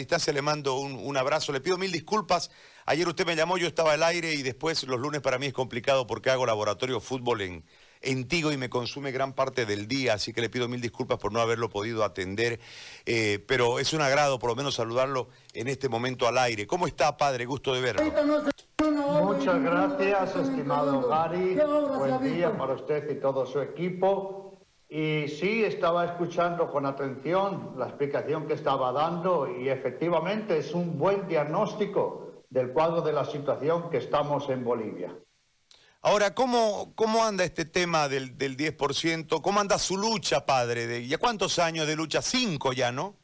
Distancia le mando un, abrazo, le pido mil disculpas. Ayer usted me llamó, yo estaba al aire y después los lunes para mí es complicado porque hago laboratorio fútbol en, en Tigo y me consume gran parte del día, así que le pido mil disculpas por no haberlo podido atender, eh, pero es un agrado por lo menos saludarlo en este momento al aire. ¿Cómo está, padre? Gusto de verlo. Muchas gracias, estimado Gary. Buen día para usted y todo su equipo. Y sí, estaba escuchando con atención la explicación que estaba dando y efectivamente es un buen diagnóstico del cuadro de la situación que estamos en Bolivia. Ahora, ¿cómo, cómo anda este tema del, del 10%? ¿Cómo anda su lucha, padre? De, ¿Ya cuántos años de lucha? Cinco ya, ¿no?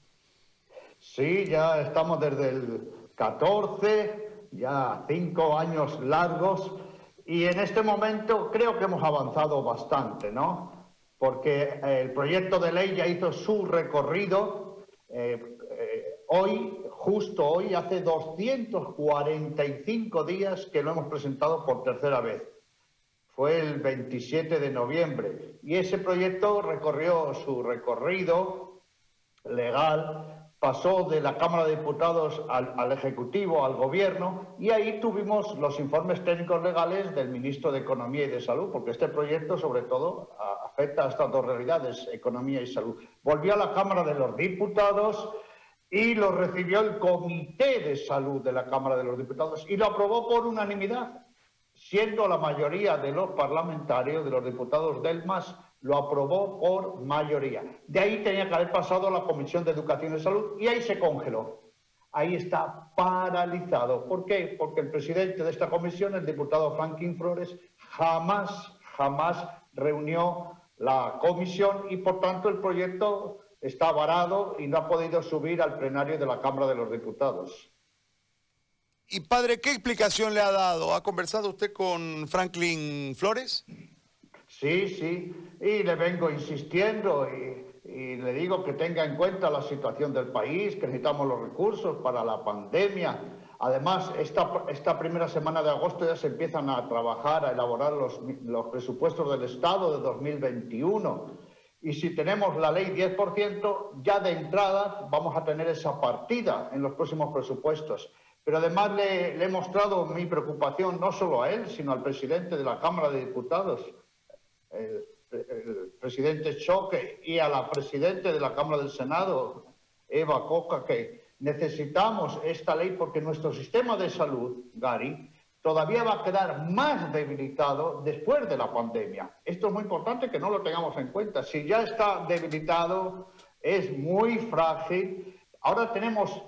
Sí, ya estamos desde el 14, ya cinco años largos y en este momento creo que hemos avanzado bastante, ¿no? Porque eh, el proyecto de ley ya hizo su recorrido. Eh, eh, hoy, justo hoy, hace 245 días que lo hemos presentado por tercera vez. Fue el 27 de noviembre. Y ese proyecto recorrió su recorrido legal pasó de la Cámara de Diputados al, Ejecutivo, al Gobierno, y ahí tuvimos los informes técnicos legales del Ministro de Economía y de Salud, porque este proyecto, sobre todo, afecta a estas dos realidades, economía y salud. Volvió a la Cámara de los Diputados y lo recibió el Comité de Salud de la Cámara de los Diputados y lo aprobó por unanimidad, siendo la mayoría de los parlamentarios, de los diputados del MAS, lo aprobó por mayoría. De ahí tenía que haber pasado a la Comisión de Educación y Salud y ahí se congeló. Ahí está paralizado. ¿Por qué? Porque el presidente de esta comisión, el diputado Franklin Flores, jamás, jamás reunió la comisión y por tanto el proyecto está varado y no ha podido subir al plenario de la Cámara de los Diputados. Y padre, ¿qué explicación le ha dado? ¿Ha conversado usted con Franklin Flores? Sí, sí, y le vengo insistiendo y, le digo que tenga en cuenta la situación del país, que necesitamos los recursos para la pandemia. Además, esta, esta primera semana de agosto ya se empiezan a trabajar, a elaborar los, los presupuestos del Estado de 2021. Y si tenemos la ley 10%, ya de entrada vamos a tener esa partida en los próximos presupuestos. Pero además le, le he mostrado mi preocupación no solo a él, sino al presidente de la Cámara de Diputados el, presidente Choque y a la presidenta de la Cámara del Senado, Eva Coca, que necesitamos esta ley porque nuestro sistema de salud, Gary, todavía va a quedar más debilitado después de la pandemia. Esto es muy importante que no lo tengamos en cuenta. Si ya está debilitado, es muy frágil. Ahora tenemos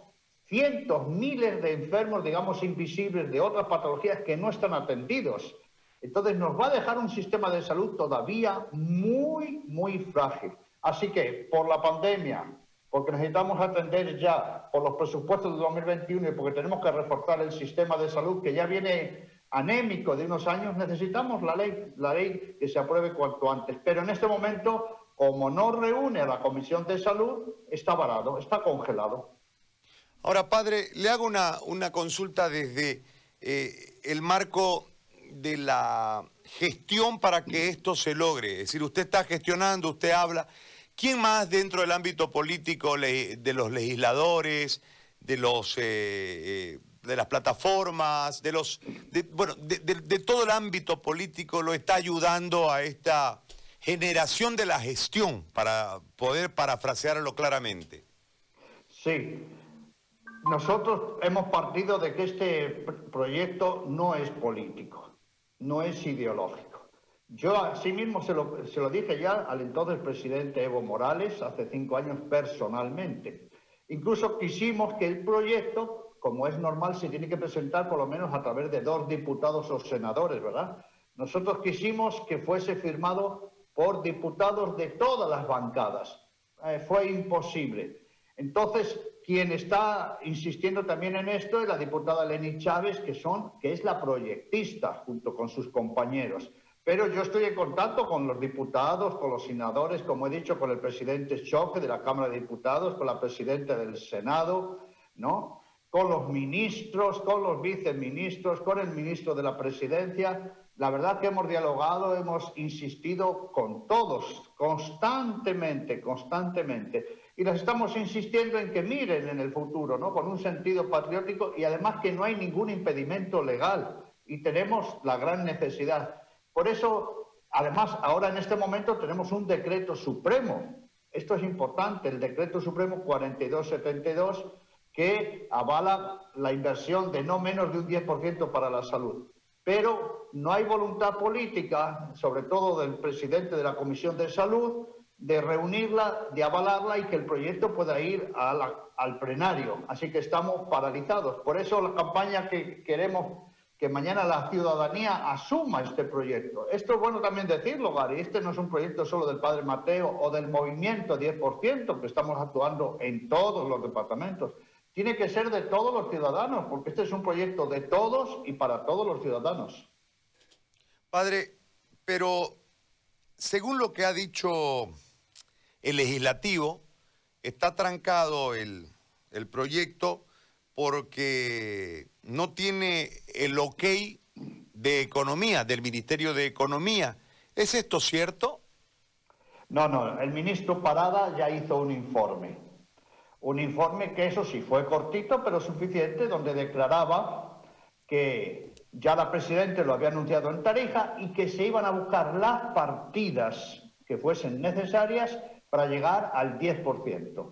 cientos, miles de enfermos, digamos, invisibles de otras patologías que no están atendidos. Entonces nos va a dejar un sistema de salud todavía muy, muy frágil. Así que por la pandemia, porque necesitamos atender ya por los presupuestos de 2021 y porque tenemos que reforzar el sistema de salud que ya viene anémico de unos años, necesitamos la ley, la ley que se apruebe cuanto antes. Pero en este momento, como no reúne a la Comisión de Salud, está varado, está congelado. Ahora, padre, le hago una, consulta desde eh, el marco de la gestión para que esto se logre. Es decir, usted está gestionando, usted habla. ¿Quién más dentro del ámbito político de los legisladores, de los eh, eh, de las plataformas, de los bueno, de, todo el ámbito político lo está ayudando a esta generación de la gestión, para poder parafrasearlo claramente? Sí. Nosotros hemos partido de que este proyecto no es político no es ideológico. Yo asimismo se lo, se lo dije ya al entonces presidente Evo Morales hace cinco años personalmente. Incluso quisimos que el proyecto, como es normal, se tiene que presentar por lo menos a través de dos diputados o senadores, ¿verdad? Nosotros quisimos que fuese firmado por diputados de todas las bancadas. Eh, fue imposible. Entonces, quien está insistiendo también en esto es la diputada Leni Chávez, que, es la proyectista junto con sus compañeros. Pero yo estoy en contacto con los diputados, con los senadores, como he dicho, con el presidente Choque de la Cámara de Diputados, con la presidenta del Senado, ¿no? con los ministros, con los viceministros, con el ministro de la Presidencia. La verdad que hemos dialogado, hemos insistido con todos, constantemente, constantemente. Y les estamos insistiendo en que miren en el futuro, ¿no? Con un sentido patriótico y además que no hay ningún impedimento legal y tenemos la gran necesidad. Por eso, además, ahora en este momento tenemos un decreto supremo. Esto es importante, el decreto supremo 4272 que avala la inversión de no menos de un 10% para la salud. Pero no hay voluntad política, sobre todo del presidente de la Comisión de Salud, de reunirla, de avalarla y que el proyecto pueda ir al plenario. Así que estamos paralizados. Por eso la campaña que queremos que mañana la ciudadanía asuma este proyecto. Esto es bueno también decirlo, Gary. Este no es un proyecto solo del Padre Mateo o del movimiento 10%, que estamos actuando en todos los departamentos tiene que ser de todos los ciudadanos, porque este es un proyecto de todos y para todos los ciudadanos. Padre, pero según lo que ha dicho el legislativo, está trancado el, el proyecto porque no tiene el ok de economía, del Ministerio de Economía. ¿Es esto cierto? No, no, el ministro Parada ya hizo un informe un informe que eso sí fue cortito, pero suficiente, donde declaraba que ya la Presidenta lo había anunciado en Tarija y que se iban a buscar las partidas que fuesen necesarias para llegar al 10%.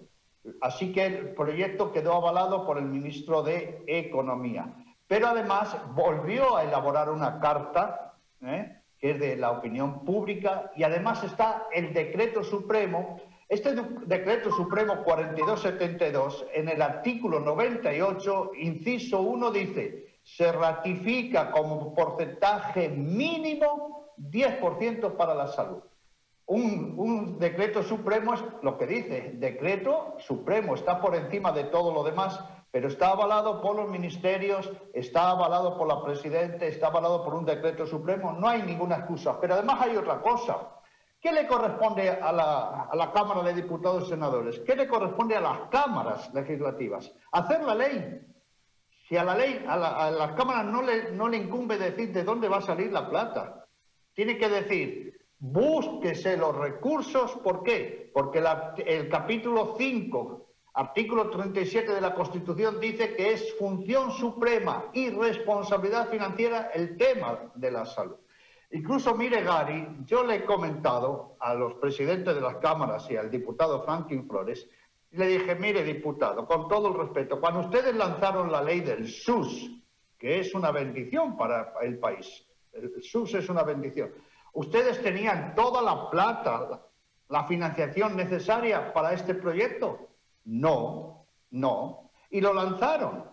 Así que el proyecto quedó avalado por el ministro de Economía. Pero además volvió a elaborar una carta, ¿eh? que es de la opinión pública, y además está el decreto supremo este decreto supremo 4272, en el artículo 98, inciso 1, dice, se ratifica como porcentaje mínimo 10% para la salud. Un, decreto supremo es lo que dice, decreto supremo, está por encima de todo lo demás, pero está avalado por los ministerios, está avalado por la Presidenta, está avalado por un decreto supremo, no hay ninguna excusa. Pero además hay otra cosa, ¿Qué le corresponde a la, Cámara de Diputados y Senadores? ¿Qué le corresponde a las cámaras legislativas? Hacer la ley. Si a la ley, a, las cámaras no le, no le incumbe decir de dónde va a salir la plata. Tiene que decir, búsquese los recursos. ¿Por qué? Porque el capítulo 5, artículo 37 de la Constitución dice que es función suprema y responsabilidad financiera el tema de la salud. Incluso, mire, Gary, yo le he comentado a los presidentes de las cámaras y al diputado Franklin Flores, le dije, mire, diputado, con todo el respeto, cuando ustedes lanzaron la ley del SUS, que es una bendición para el país, el SUS es una bendición, ustedes tenían toda la plata, la financiación necesaria para este proyecto. No, no. Y lo lanzaron.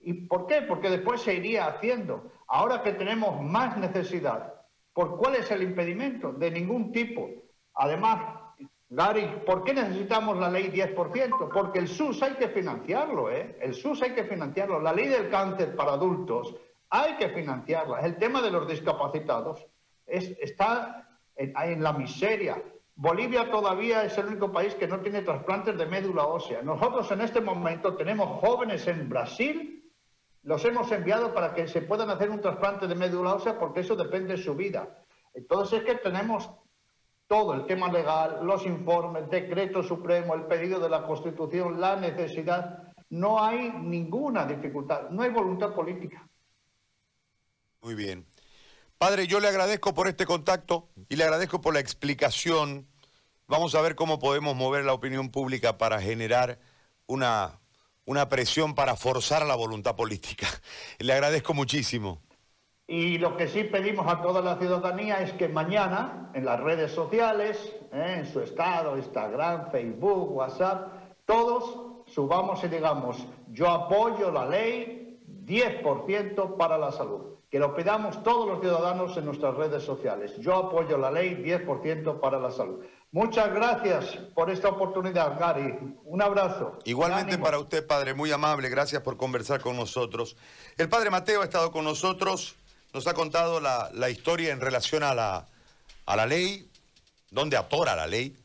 ¿Y por qué? Porque después se iría haciendo. Ahora que tenemos más necesidad ¿Por cuál es el impedimento? De ningún tipo. Además, Gary, ¿por qué necesitamos la ley 10%? Porque el SUS hay que financiarlo, ¿eh? El SUS hay que financiarlo. La ley del cáncer para adultos hay que financiarla. El tema de los discapacitados está en, la miseria. Bolivia todavía es el único país que no tiene trasplantes de médula ósea. Nosotros en este momento tenemos jóvenes en Brasil los hemos enviado para que se puedan hacer un trasplante de médula ósea porque eso depende de su vida. Entonces es que tenemos todo el tema legal, los informes, decreto supremo, el pedido de la Constitución, la necesidad. No hay ninguna dificultad, no hay voluntad política. Muy bien. Padre, yo le agradezco por este contacto y le agradezco por la explicación. Vamos a ver cómo podemos mover la opinión pública para generar una una presión para forzar la voluntad política. Le agradezco muchísimo. Y lo que sí pedimos a toda la ciudadanía es que mañana en las redes sociales, ¿eh? en su estado, Instagram, Facebook, WhatsApp, todos subamos y digamos, yo apoyo la ley 10% para la salud. Que lo pedamos todos los ciudadanos en nuestras redes sociales. Yo apoyo la ley 10% para la salud. Muchas gracias por esta oportunidad, Gary. Un abrazo. Igualmente para usted, padre, muy amable. Gracias por conversar con nosotros. El padre Mateo ha estado con nosotros, nos ha contado la, historia en relación a la, a la ley, dónde atora la ley.